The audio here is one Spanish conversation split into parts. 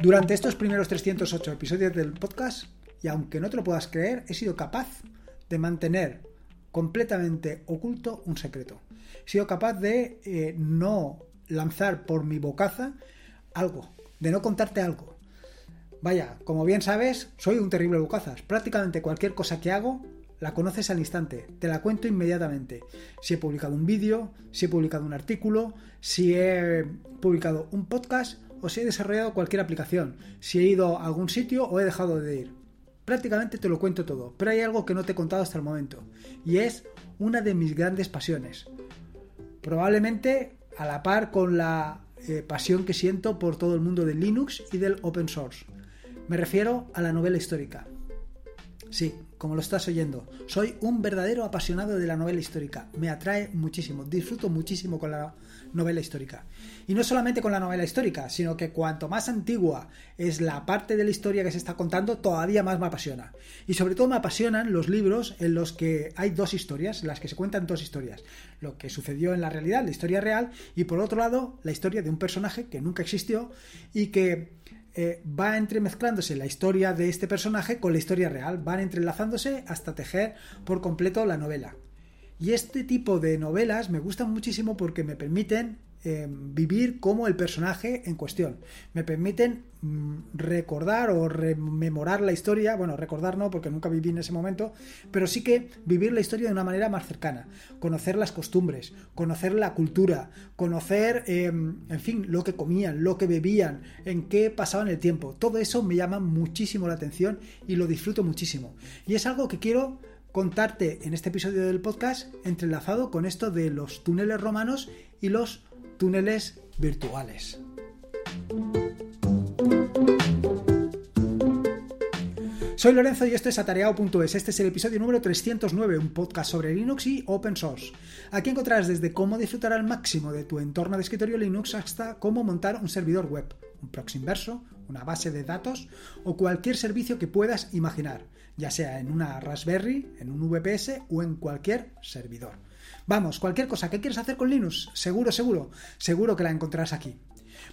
Durante estos primeros 308 episodios del podcast, y aunque no te lo puedas creer, he sido capaz de mantener completamente oculto un secreto. He sido capaz de eh, no lanzar por mi bocaza algo, de no contarte algo. Vaya, como bien sabes, soy un terrible bocazas. Prácticamente cualquier cosa que hago la conoces al instante, te la cuento inmediatamente. Si he publicado un vídeo, si he publicado un artículo, si he publicado un podcast o si he desarrollado cualquier aplicación, si he ido a algún sitio o he dejado de ir. Prácticamente te lo cuento todo, pero hay algo que no te he contado hasta el momento, y es una de mis grandes pasiones. Probablemente a la par con la eh, pasión que siento por todo el mundo del Linux y del open source. Me refiero a la novela histórica. Sí, como lo estás oyendo, soy un verdadero apasionado de la novela histórica. Me atrae muchísimo, disfruto muchísimo con la novela histórica. Y no solamente con la novela histórica, sino que cuanto más antigua es la parte de la historia que se está contando, todavía más me apasiona. Y sobre todo me apasionan los libros en los que hay dos historias, en las que se cuentan dos historias. Lo que sucedió en la realidad, la historia real, y por otro lado, la historia de un personaje que nunca existió y que eh, va entremezclándose la historia de este personaje con la historia real, van entrelazándose hasta tejer por completo la novela. Y este tipo de novelas me gustan muchísimo porque me permiten Em, vivir como el personaje en cuestión. Me permiten mm, recordar o rememorar la historia, bueno, recordar no, porque nunca viví en ese momento, pero sí que vivir la historia de una manera más cercana, conocer las costumbres, conocer la cultura, conocer, em, en fin, lo que comían, lo que bebían, en qué pasaban el tiempo. Todo eso me llama muchísimo la atención y lo disfruto muchísimo. Y es algo que quiero contarte en este episodio del podcast entrelazado con esto de los túneles romanos y los túneles virtuales. Soy Lorenzo y esto es atareado.es. Este es el episodio número 309, un podcast sobre Linux y Open Source. Aquí encontrarás desde cómo disfrutar al máximo de tu entorno de escritorio Linux hasta cómo montar un servidor web, un proxy inverso, una base de datos o cualquier servicio que puedas imaginar, ya sea en una Raspberry, en un VPS o en cualquier servidor. Vamos, cualquier cosa que quieras hacer con Linux, seguro, seguro, seguro que la encontrarás aquí.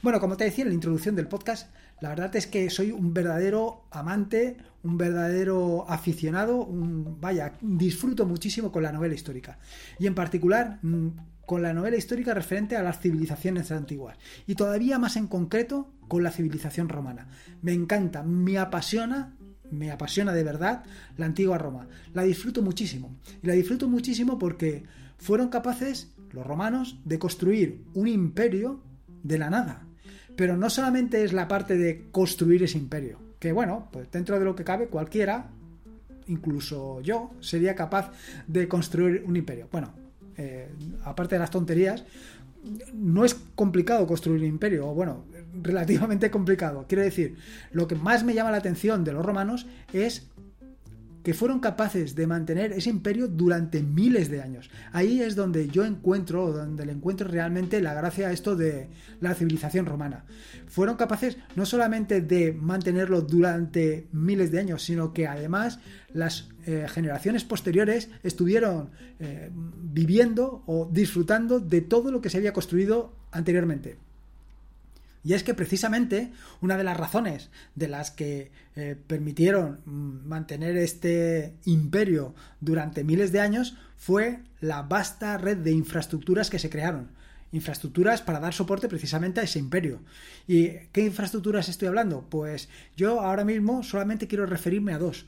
Bueno, como te decía en la introducción del podcast, la verdad es que soy un verdadero amante, un verdadero aficionado, un, vaya, disfruto muchísimo con la novela histórica. Y en particular mm, con la novela histórica referente a las civilizaciones antiguas. Y todavía más en concreto con la civilización romana. Me encanta, me apasiona me apasiona de verdad la antigua Roma. La disfruto muchísimo. Y la disfruto muchísimo porque fueron capaces, los romanos, de construir un imperio de la nada. Pero no solamente es la parte de construir ese imperio, que bueno, pues dentro de lo que cabe cualquiera, incluso yo, sería capaz de construir un imperio. Bueno, eh, aparte de las tonterías, no es complicado construir un imperio, o bueno, relativamente complicado. Quiero decir, lo que más me llama la atención de los romanos es que fueron capaces de mantener ese imperio durante miles de años. Ahí es donde yo encuentro, donde le encuentro realmente la gracia a esto de la civilización romana. Fueron capaces no solamente de mantenerlo durante miles de años, sino que además las eh, generaciones posteriores estuvieron eh, viviendo o disfrutando de todo lo que se había construido anteriormente. Y es que precisamente una de las razones de las que eh, permitieron mm, mantener este imperio durante miles de años fue la vasta red de infraestructuras que se crearon. Infraestructuras para dar soporte precisamente a ese imperio. ¿Y qué infraestructuras estoy hablando? Pues yo ahora mismo solamente quiero referirme a dos.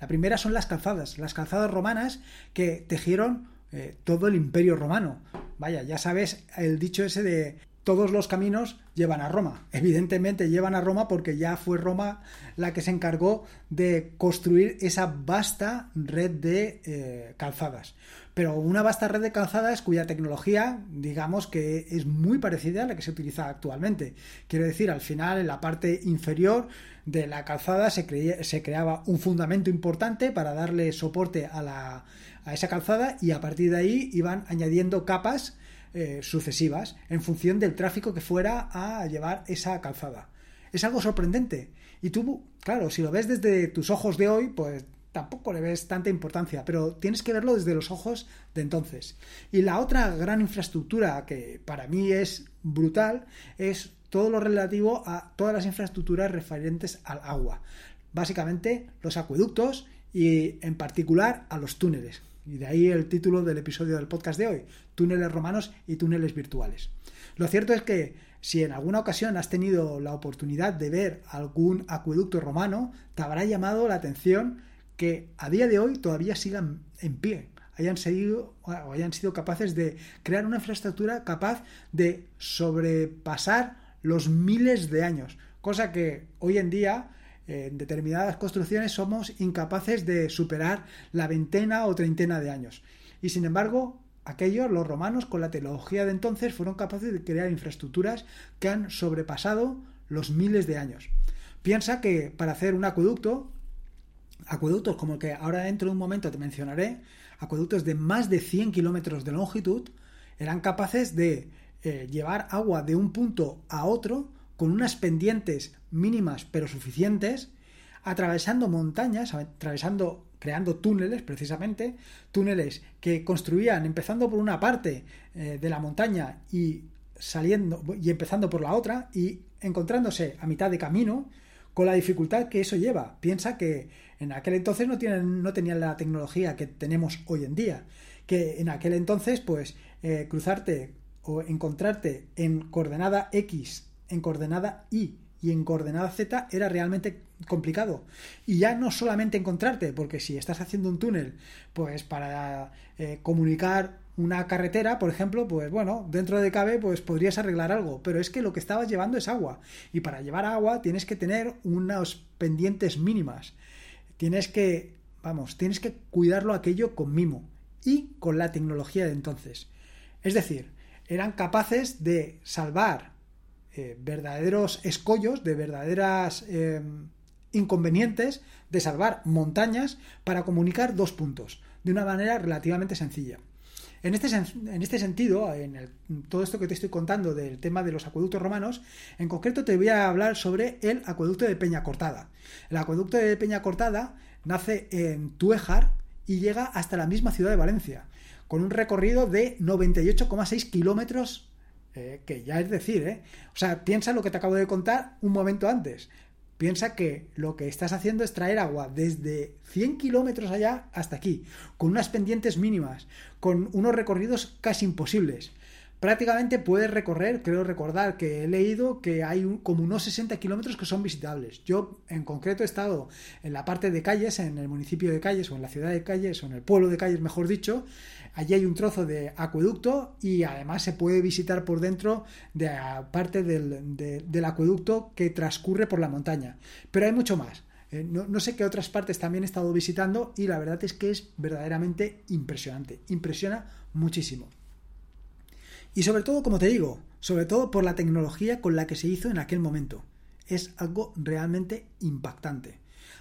La primera son las calzadas, las calzadas romanas que tejieron eh, todo el imperio romano. Vaya, ya sabes el dicho ese de todos los caminos llevan a Roma. Evidentemente llevan a Roma porque ya fue Roma la que se encargó de construir esa vasta red de eh, calzadas. Pero una vasta red de calzadas cuya tecnología, digamos que es muy parecida a la que se utiliza actualmente. Quiero decir, al final, en la parte inferior de la calzada se, creaba un fundamento importante para darle soporte a esa calzada y a partir de ahí iban añadiendo capas eh, sucesivas en función del tráfico que fuera a llevar esa calzada. Es algo sorprendente. Y tú, claro, si lo ves desde tus ojos de hoy, pues tampoco le ves tanta importancia, pero tienes que verlo desde los ojos de entonces. Y la otra gran infraestructura que para mí es brutal es todo lo relativo a todas las infraestructuras referentes al agua. Básicamente los acueductos y en particular a los túneles. Y de ahí el título del episodio del podcast de hoy, túneles romanos y túneles virtuales. Lo cierto es que si en alguna ocasión has tenido la oportunidad de ver algún acueducto romano, te habrá llamado la atención que a día de hoy todavía sigan en pie, hayan, seguido, o hayan sido capaces de crear una infraestructura capaz de sobrepasar los miles de años, cosa que hoy en día en determinadas construcciones somos incapaces de superar la veintena o treintena de años. Y sin embargo, aquellos, los romanos, con la tecnología de entonces, fueron capaces de crear infraestructuras que han sobrepasado los miles de años. Piensa que para hacer un acueducto, acueductos como el que ahora dentro de un momento te mencionaré, acueductos de más de 100 kilómetros de longitud, eran capaces de eh, llevar agua de un punto a otro con unas pendientes mínimas pero suficientes, atravesando montañas, atravesando, creando túneles precisamente, túneles que construían empezando por una parte eh, de la montaña y saliendo y empezando por la otra y encontrándose a mitad de camino con la dificultad que eso lleva. Piensa que en aquel entonces no, tienen, no tenían la tecnología que tenemos hoy en día, que en aquel entonces pues eh, cruzarte o encontrarte en coordenada X en coordenada Y y en coordenada Z era realmente complicado. Y ya no solamente encontrarte, porque si estás haciendo un túnel, pues para eh, comunicar una carretera, por ejemplo, pues bueno, dentro de cabe, pues podrías arreglar algo, pero es que lo que estabas llevando es agua. Y para llevar agua tienes que tener unas pendientes mínimas. Tienes que, vamos, tienes que cuidarlo aquello con mimo y con la tecnología de entonces. Es decir, eran capaces de salvar eh, verdaderos escollos, de verdaderas eh, inconvenientes de salvar montañas para comunicar dos puntos de una manera relativamente sencilla. En este, en este sentido, en todo esto que te estoy contando del tema de los acueductos romanos, en concreto te voy a hablar sobre el acueducto de Peña Cortada. El acueducto de Peña Cortada nace en Tuéjar y llega hasta la misma ciudad de Valencia, con un recorrido de 98,6 kilómetros eh, que ya es decir, ¿eh? O sea, piensa lo que te acabo de contar un momento antes. Piensa que lo que estás haciendo es traer agua desde 100 kilómetros allá hasta aquí, con unas pendientes mínimas, con unos recorridos casi imposibles. Prácticamente puedes recorrer, creo recordar que he leído que hay como unos 60 kilómetros que son visitables. Yo en concreto he estado en la parte de Calles, en el municipio de Calles o en la ciudad de Calles o en el pueblo de Calles, mejor dicho, Allí hay un trozo de acueducto y además se puede visitar por dentro de parte del, acueducto que transcurre por la montaña. Pero hay mucho más. Eh, no, sé qué otras partes también he estado visitando y la verdad es que es verdaderamente impresionante. Impresiona muchísimo. Y sobre todo, como te digo, sobre todo por la tecnología con la que se hizo en aquel momento. Es algo realmente impactante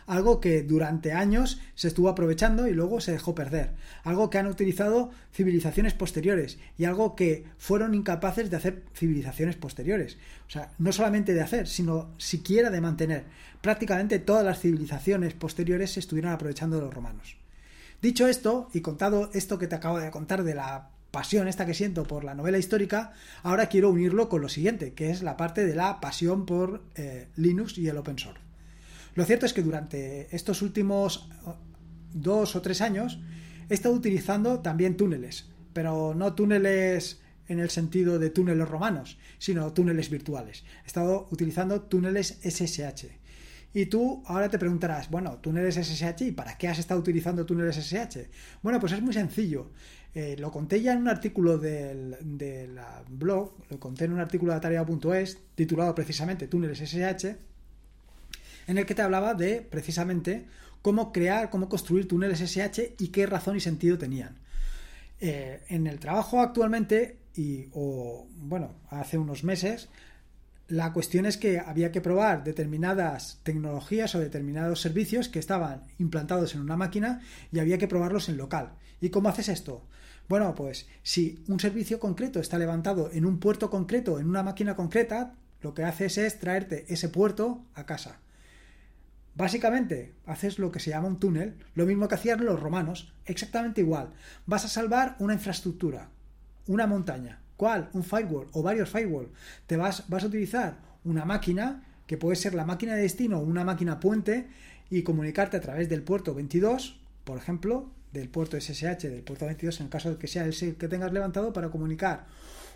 algo que durante años se estuvo aprovechando y luego se dejó perder, algo que han utilizado civilizaciones posteriores y algo que fueron incapaces de hacer civilizaciones posteriores. O sea, no solamente de hacer, sino siquiera de mantener. Prácticamente todas las civilizaciones posteriores se estuvieron aprovechando de los romanos. Dicho esto, y contado esto que te acabo de contar de la pasión esta que siento por la novela histórica, ahora quiero unirlo con lo siguiente, que es la parte de la pasión por eh, Linux y el open source. Lo cierto es que durante estos últimos uh, dos o tres años he estado utilizando también túneles, pero no túneles en el sentido de túneles romanos, sino túneles virtuales. He estado utilizando túneles SSH. Y tú ahora te preguntarás, bueno, túneles SSH, ¿y para qué has estado utilizando túneles SSH? Bueno, pues es muy sencillo. Eh, lo conté ya en un artículo del, blog, lo conté en un artículo de tarea.es titulado precisamente Túneles SSH en el que te hablaba de precisamente cómo crear, cómo construir túneles SH y qué razón y sentido tenían. Eh, en el trabajo actualmente, y, o bueno, hace unos meses, la cuestión es que había que probar determinadas tecnologías o determinados servicios que estaban implantados en una máquina y había que probarlos en local. ¿Y cómo haces esto? Bueno, pues si un servicio concreto está levantado en un puerto concreto, en una máquina concreta, lo que haces es traerte ese puerto a casa Básicamente, haces lo que se llama un túnel, lo mismo que hacían los romanos, exactamente igual. Vas a salvar una infraestructura, una montaña. ¿Cuál? Un firewall o varios firewall. Te vas, vas a utilizar una máquina, que puede ser la máquina de destino o una máquina puente, y comunicarte a través del puerto 22, por ejemplo, del puerto SSH, del puerto 22, en el caso de que sea el que tengas levantado, para comunicar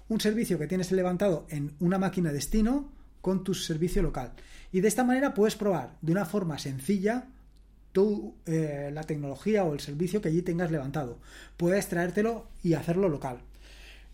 un servicio que tienes levantado en una máquina destino con tu servicio local. Y de esta manera puedes probar de una forma sencilla tu, eh, la tecnología o el servicio que allí tengas levantado. Puedes traértelo y hacerlo local.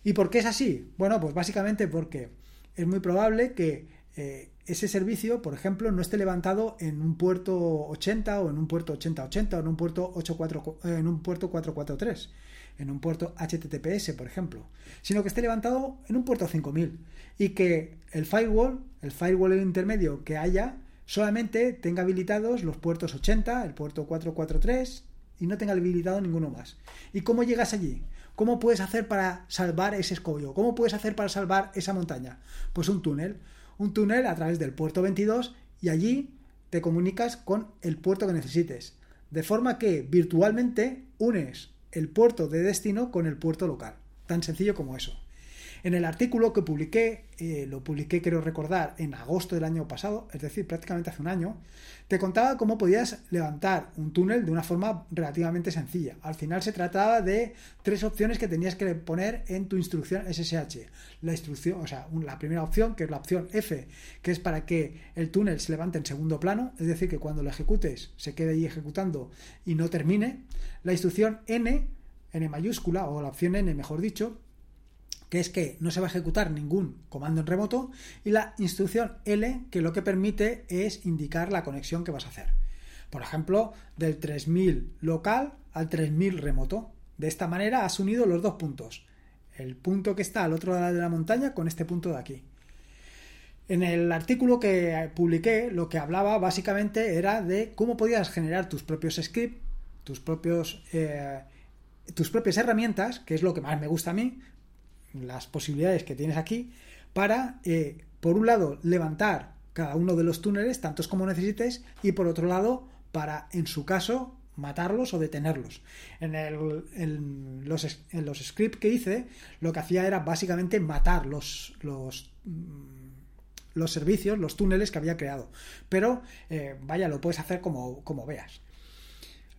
¿Y por qué es así? Bueno, pues básicamente porque es muy probable que eh, ese servicio, por ejemplo, no esté levantado en un puerto 80 o en un puerto 8080 o en un puerto 84, eh, en un puerto 443, en un puerto HTTPS, por ejemplo, sino que esté levantado en un puerto 5000 y que el firewall, el firewall intermedio que haya, solamente tenga habilitados los puertos 80, el puerto 443 y no tenga habilitado ninguno más. ¿Y cómo llegas allí? ¿Cómo puedes hacer para salvar ese escollo? ¿Cómo puedes hacer para salvar esa montaña? Pues un túnel un túnel a través del puerto 22 y allí te comunicas con el puerto que necesites. De forma que virtualmente unes el puerto de destino con el puerto local. Tan sencillo como eso. En el artículo que publiqué, eh, lo publiqué, quiero recordar, en agosto del año pasado, es decir, prácticamente hace un año, te contaba cómo podías levantar un túnel de una forma relativamente sencilla. Al final se trataba de tres opciones que tenías que poner en tu instrucción SSH. La instrucción, o sea, la primera opción, que es la opción F, que es para que el túnel se levante en segundo plano, es decir, que cuando lo ejecutes se quede ahí ejecutando y no termine. La instrucción N, N mayúscula, o la opción N, mejor dicho, que es que no se va a ejecutar ningún comando en remoto, y la instrucción L, que lo que permite es indicar la conexión que vas a hacer. Por ejemplo, del 3000 local al 3000 remoto. De esta manera has unido los dos puntos. El punto que está al otro lado de la montaña con este punto de aquí. En el artículo que publiqué, lo que hablaba básicamente era de cómo podías generar tus propios scripts, tus propios eh, tus propias herramientas, que es lo que más me gusta a mí, las posibilidades que tienes aquí para, eh, por un lado, levantar cada uno de los túneles, tantos como necesites, y por otro lado, para, en su caso, matarlos o detenerlos. En, los, en los scripts que hice, lo que hacía era básicamente matar los, los, mm, los servicios, los túneles que había creado. Pero, eh, vaya, lo puedes hacer como, como veas.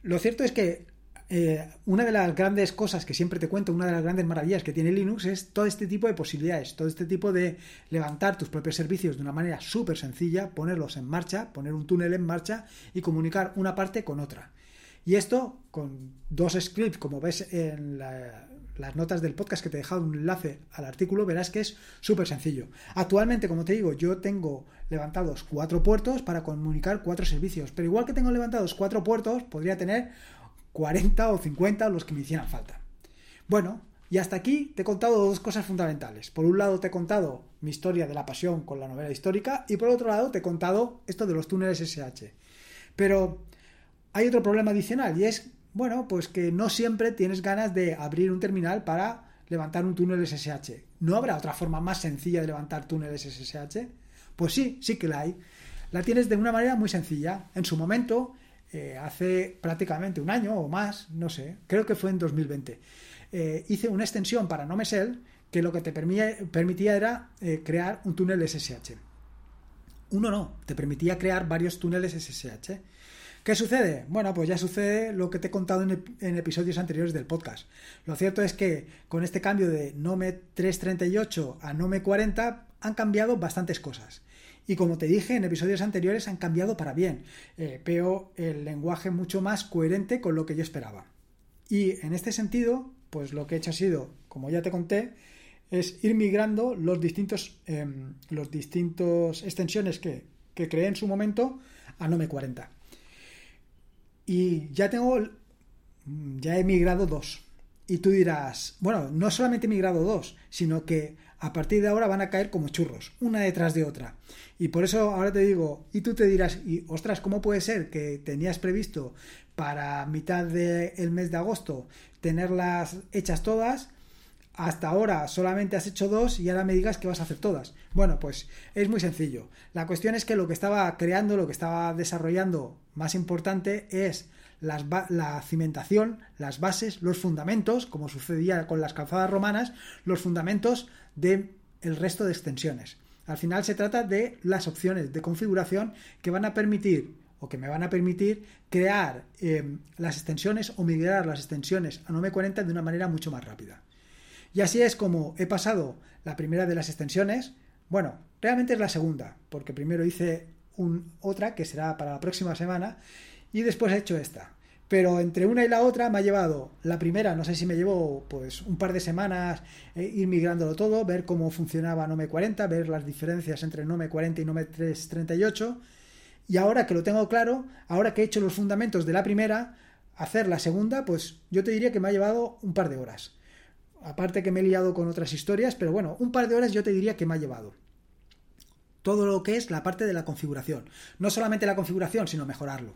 Lo cierto es que eh, una de las grandes cosas que siempre te cuento, una de las grandes maravillas que tiene Linux es todo este tipo de posibilidades, todo este tipo de levantar tus propios servicios de una manera súper sencilla, ponerlos en marcha, poner un túnel en marcha y comunicar una parte con otra. Y esto con dos scripts, como ves en las notas del podcast que te he dejado un enlace al artículo, verás que es súper sencillo. Actualmente, como te digo, yo tengo levantados cuatro puertos para comunicar cuatro servicios, pero igual que tengo levantados cuatro puertos, podría tener 40 o 50 los que me hicieran falta. Bueno, y hasta aquí te he contado dos cosas fundamentales. Por un lado te he contado mi historia de la pasión con la novela histórica y por otro lado te he contado esto de los túneles SH. Pero hay otro problema adicional y es, bueno, pues que no siempre tienes ganas de abrir un terminal para levantar un túnel SSH. ¿No habrá otra forma más sencilla de levantar túneles SSH? Pues sí, sí que la hay. La tienes de una manera muy sencilla. En su momento eh, hace prácticamente un año o más, no sé, creo que fue en 2020, eh, hice una extensión para NoMesel que lo que te permitía, era eh, crear un túnel SSH. Uno no, te permitía crear varios túneles SSH. ¿Qué sucede? Bueno, pues ya sucede lo que te he contado en, en, episodios anteriores del podcast. Lo cierto es que con este cambio de Nome 338 a Nome 40 han cambiado bastantes cosas. Y como te dije en episodios anteriores, han cambiado para bien. Eh, veo el lenguaje mucho más coherente con lo que yo esperaba. Y en este sentido, pues lo que he hecho ha sido, como ya te conté, es ir migrando los distintos, em, los distintos extensiones que, que creé en su momento a Nome 40. Y ya tengo, ya he migrado dos. Y tú dirás, bueno, no solamente he migrado dos, sino que a partir de ahora van a caer como churros, una detrás de otra. Y por eso ahora te digo, y tú te dirás, y ostras, ¿cómo puede ser que tenías previsto para mitad del mes de agosto tenerlas hechas todas? hasta ahora solamente has hecho dos y ahora me digas que vas a hacer todas. Bueno, pues es muy sencillo. La cuestión es que lo que estaba creando, lo que estaba desarrollando más importante es la cimentación, las bases, los fundamentos, como sucedía con las calzadas romanas, los fundamentos del el resto de extensiones. Al final se trata de las opciones de configuración que van a permitir o que me van a permitir crear eh, las extensiones o migrar las extensiones a Nome 40 de una manera mucho más rápida. Y así es como he pasado la primera de las extensiones. Bueno, realmente es la segunda, porque primero hice un, otra que será para la próxima semana y después he hecho esta. Pero entre una y la otra me ha llevado la primera, no sé si me llevó pues un par de semanas eh, ir migrándolo todo, ver cómo funcionaba Nome 40, ver las diferencias entre Nome 40 y Nome 338. Y ahora que lo tengo claro, ahora que he hecho los fundamentos de la primera, hacer la segunda, pues yo te diría que me ha llevado un par de horas. Aparte que me he liado con otras historias, pero bueno, un par de horas yo te diría que me ha llevado. Todo lo que es la parte de la configuración. No solamente la configuración, sino mejorarlo.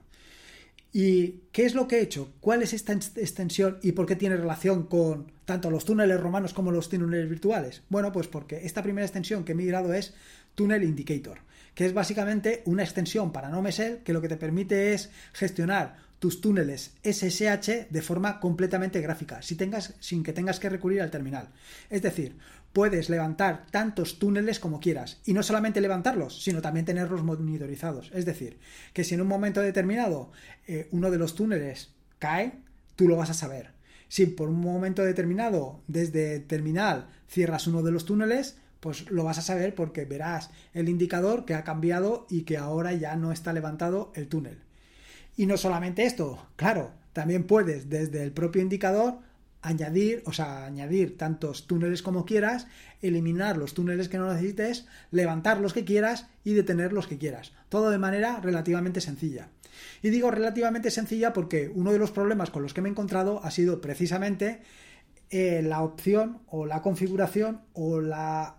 ¿Y qué es lo que he hecho? ¿Cuál es esta extensión y por qué tiene relación con tanto los túneles romanos como los túneles virtuales? Bueno, pues porque esta primera extensión que he migrado es Tunnel Indicator, que es básicamente una extensión para NoMesel que lo que te permite es gestionar tus túneles SSH de forma completamente gráfica, sin que tengas que recurrir al terminal. Es decir, puedes levantar tantos túneles como quieras. Y no solamente levantarlos, sino también tenerlos monitorizados. Es decir, que si en un momento determinado eh, uno de los túneles cae, tú lo vas a saber. Si por un momento determinado desde terminal cierras uno de los túneles, pues lo vas a saber porque verás el indicador que ha cambiado y que ahora ya no está levantado el túnel. Y no solamente esto, claro, también puedes desde el propio indicador añadir, o sea, añadir tantos túneles como quieras, eliminar los túneles que no necesites, levantar los que quieras y detener los que quieras. Todo de manera relativamente sencilla. Y digo relativamente sencilla porque uno de los problemas con los que me he encontrado ha sido precisamente eh, la opción o la configuración o la,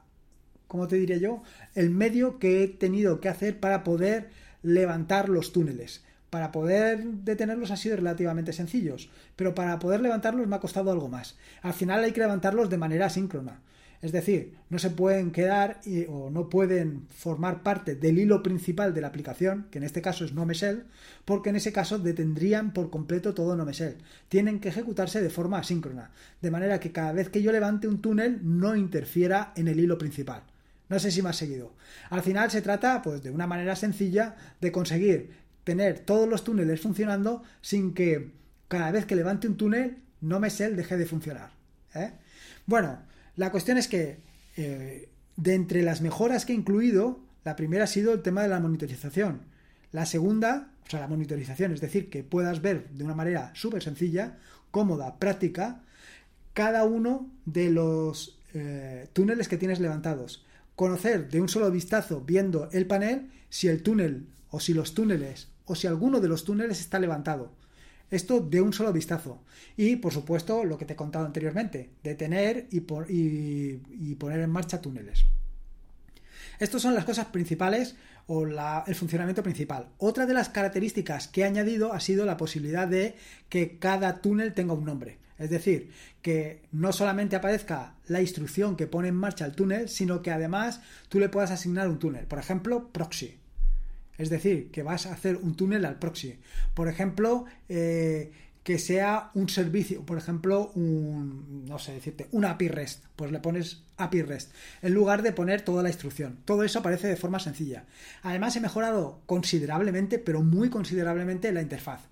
¿cómo te diré yo? El medio que he tenido que hacer para poder levantar los túneles. Para poder detenerlos ha sido relativamente sencillos, pero para poder levantarlos me ha costado algo más. Al final hay que levantarlos de manera síncrona. Es decir, no se pueden quedar o no pueden formar parte del hilo principal de la aplicación, que en este caso es NoMesel, porque en ese caso detendrían por completo todo NoMesel. Tienen que ejecutarse de forma asíncrona, de manera que cada vez que yo levante un túnel no interfiera en el hilo principal. No sé si me has seguido. Al final se trata, pues, de una manera sencilla de conseguir tener todos los túneles funcionando sin que cada vez que levante un túnel no me sé deje de funcionar. ¿eh? Bueno, la cuestión es que eh, de entre las mejoras que he incluido, la primera ha sido el tema de la monitorización. La segunda, o sea, la monitorización, es decir, que puedas ver de una manera súper sencilla, cómoda, práctica, cada uno de los eh, túneles que tienes levantados. Conocer de un solo vistazo, viendo el panel, si el túnel o si los túneles o si alguno de los túneles está levantado. Esto de un solo vistazo. Y, por supuesto, lo que te he contado anteriormente, detener y, y, poner en marcha túneles. Estas son las cosas principales o el funcionamiento principal. Otra de las características que he añadido ha sido la posibilidad de que cada túnel tenga un nombre. Es decir, que no solamente aparezca la instrucción que pone en marcha el túnel, sino que además tú le puedas asignar un túnel. Por ejemplo, proxy. Es decir, que vas a hacer un túnel al proxy. Por ejemplo, eh, que sea un servicio, por ejemplo, un, no sé decirte, un API REST, pues le pones API REST, en lugar de poner toda la instrucción. Todo eso aparece de forma sencilla. Además, he mejorado considerablemente, pero muy considerablemente, la interfaz.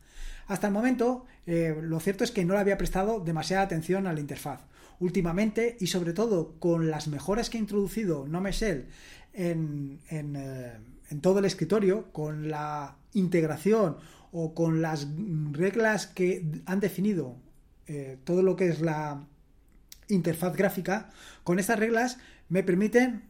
Hasta el momento, eh, lo cierto es que no le había prestado demasiada atención a la interfaz. Últimamente, y sobre todo con las mejoras que ha introducido NoMesel en, en eh, en todo el escritorio con la integración o con las reglas que han definido eh, todo lo que es la interfaz gráfica, con estas reglas me permiten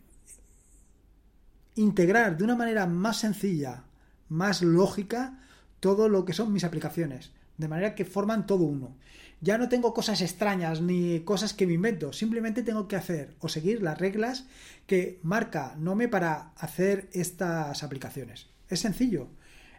integrar de una manera más sencilla, más lógica, todo lo que son mis aplicaciones, de manera que forman todo uno. Ya no tengo cosas extrañas ni cosas que me invento, simplemente tengo que hacer o seguir las reglas que marca Nome para hacer estas aplicaciones. Es sencillo,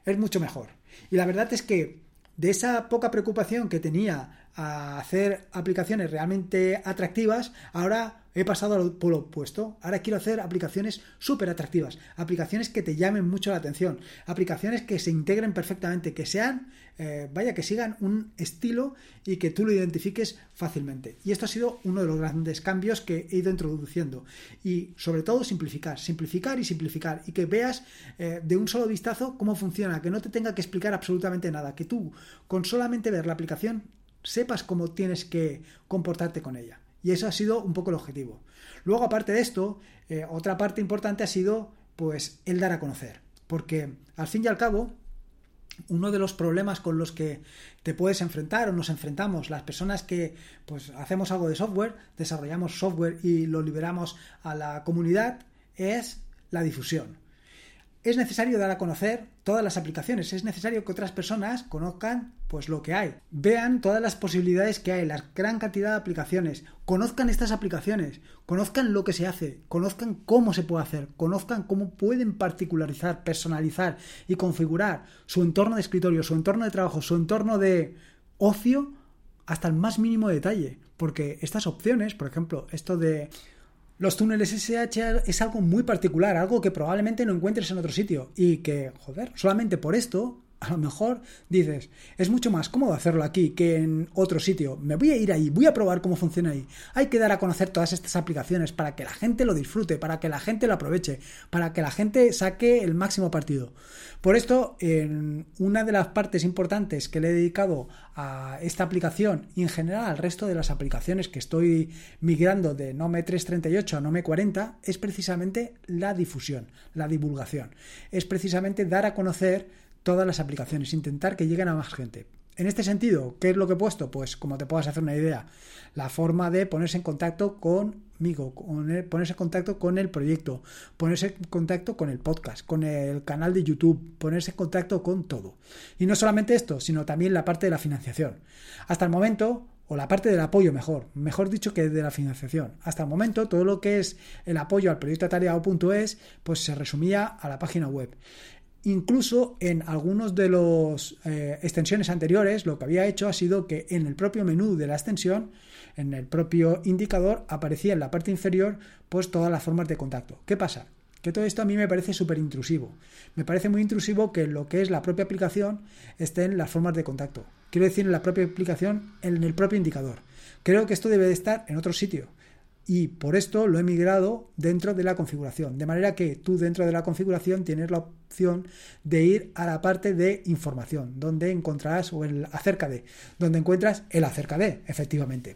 es mucho mejor. Y la verdad es que de esa poca preocupación que tenía a hacer aplicaciones realmente atractivas, ahora he pasado al polo opuesto. Ahora quiero hacer aplicaciones súper atractivas, aplicaciones que te llamen mucho la atención, aplicaciones que se integren perfectamente, que sean, eh, vaya, que sigan un estilo y que tú lo identifiques fácilmente. Y esto ha sido uno de los grandes cambios que he ido introduciendo. Y sobre todo simplificar, simplificar y simplificar. Y que veas eh, de un solo vistazo cómo funciona, que no te tenga que explicar absolutamente nada, que tú con solamente ver la aplicación sepas cómo tienes que comportarte con ella. Y eso ha sido un poco el objetivo. Luego, aparte de esto, eh, otra parte importante ha sido pues el dar a conocer. Porque al fin y al cabo, uno de los problemas con los que te puedes enfrentar o nos enfrentamos las personas que pues hacemos algo de software, desarrollamos software y lo liberamos a la comunidad es la difusión es necesario dar a conocer todas las aplicaciones, es necesario que otras personas conozcan pues lo que hay, vean todas las posibilidades que hay, la gran cantidad de aplicaciones, conozcan estas aplicaciones, conozcan lo que se hace, conozcan cómo se puede hacer, conozcan cómo pueden particularizar, personalizar y configurar su entorno de escritorio, su entorno de trabajo, su entorno de ocio hasta el más mínimo detalle, porque estas opciones, por ejemplo, esto de los túneles SSH es algo muy particular, algo que probablemente no encuentres en otro sitio y que, joder, solamente por esto a lo mejor dices, es mucho más cómodo hacerlo aquí que en otro sitio. Me voy a ir ahí, voy a probar cómo funciona ahí. Hay que dar a conocer todas estas aplicaciones para que la gente lo disfrute, para que la gente lo aproveche, para que la gente saque el máximo partido. Por esto, en una de las partes importantes que le he dedicado a esta aplicación y en general al resto de las aplicaciones que estoy migrando de Nome 338 a Nome 40 es precisamente la difusión, la divulgación. Es precisamente dar a conocer todas las aplicaciones, intentar que lleguen a más gente. En este sentido, ¿qué es lo que he puesto? Pues como te puedas hacer una idea, la forma de ponerse en contacto conmigo, ponerse en contacto con el proyecto, ponerse en contacto con el podcast, con el canal de YouTube, ponerse en contacto con todo. Y no solamente esto, sino también la parte de la financiación. Hasta el momento, o la parte del apoyo mejor, mejor dicho que de la financiación. Hasta el momento todo lo que es el apoyo al proyecto atareado.es pues se resumía a la página web. Incluso en algunos de las eh, extensiones anteriores, lo que había hecho ha sido que en el propio menú de la extensión, en el propio indicador, aparecía en la parte inferior pues todas las formas de contacto. ¿Qué pasa? Que todo esto a mí me parece súper intrusivo. Me parece muy intrusivo que lo que es la propia aplicación esté en las formas de contacto. Quiero decir, en la propia aplicación, en el propio indicador. Creo que esto debe de estar en otro sitio y por esto lo he migrado dentro de la configuración. De manera que tú dentro de la configuración tienes la opción de ir a la parte de información, donde encontrarás, o el acerca de, donde encuentras el acerca de, efectivamente.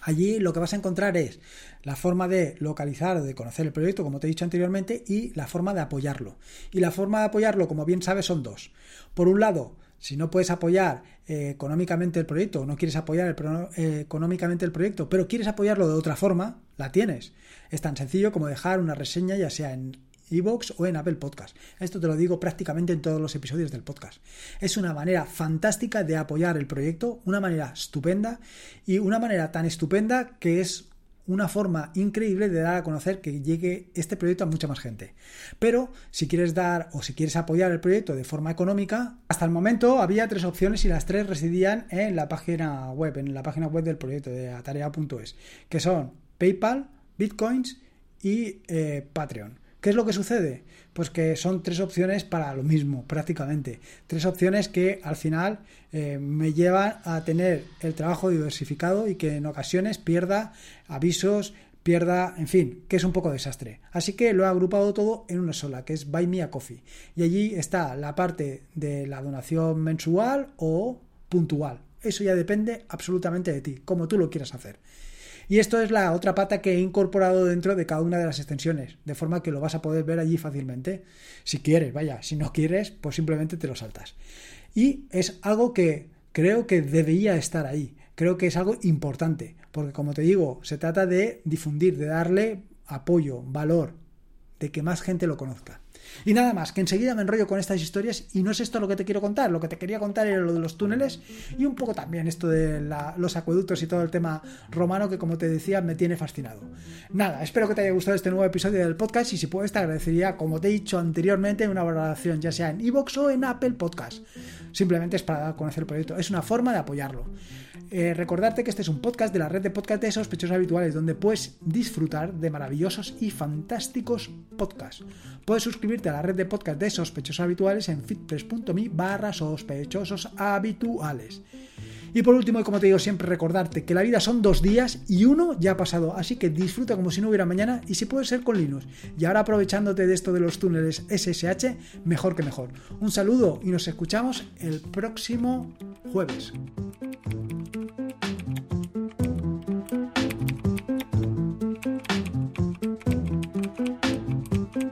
Allí lo que vas a encontrar es la forma de localizar o de conocer el proyecto, como te he dicho anteriormente, y la forma de apoyarlo. Y la forma de apoyarlo, como bien sabes, son dos. Por un lado, si no puedes apoyar eh, económicamente el proyecto o no quieres apoyar eh, económicamente el proyecto, pero quieres apoyarlo de otra forma, la tienes. Es tan sencillo como dejar una reseña ya sea en iVoox o en Apple Podcast. Esto te lo digo prácticamente en todos los episodios del podcast. Es una manera fantástica de apoyar el proyecto, una manera estupenda y una manera tan estupenda que es una forma increíble de dar a conocer que llegue este proyecto a mucha más gente. Pero si quieres dar o si quieres apoyar el proyecto de forma económica, hasta el momento había tres opciones y las tres residían en la página web, en la página web del proyecto de atarea.es, que son PayPal, Bitcoins y eh, Patreon. ¿Qué es lo que sucede? Pues que son tres opciones para lo mismo, prácticamente. Tres opciones que al final eh, me llevan a tener el trabajo diversificado y que en ocasiones pierda avisos, pierda, en fin, que es un poco desastre. Así que lo he agrupado todo en una sola, que es Buy Me a Coffee. Y allí está la parte de la donación mensual o puntual. Eso ya depende absolutamente de ti, como tú lo quieras hacer. Y esto es la otra pata que he incorporado dentro de cada una de las extensiones, de forma que lo vas a poder ver allí fácilmente. Si quieres, vaya, si no quieres, pues simplemente te lo saltas. Y es algo que creo que debería estar ahí. Creo que es algo importante, porque como te digo, se trata de difundir, de darle apoyo, valor, de que más gente lo conozca. Y nada más, que enseguida me enrollo con estas historias y no es esto lo que te quiero contar, lo que te quería contar era lo de los túneles y un poco también esto de los acueductos y todo el tema romano que como te decía me tiene fascinado. Nada, espero que te haya gustado este nuevo episodio del podcast y si puedes te agradecería, como te he dicho anteriormente, una valoración ya sea en iVoox o en Apple Podcast. Simplemente es para conocer el proyecto, es una forma de apoyarlo. Eh, recordarte que este es un podcast de la red de podcast de sospechosos habituales, donde puedes disfrutar de maravillosos y fantásticos podcasts. Puedes a la red de podcast de sospechosos habituales en fitpress.me barra sospechosos habituales. Y por último, y como te digo siempre, recordarte que la vida son dos días y uno ya ha pasado, así que disfruta como si no hubiera mañana y si puede ser con Linux. Y ahora aprovechándote de esto de los túneles SSH, mejor que mejor. Un saludo y nos escuchamos el próximo jueves.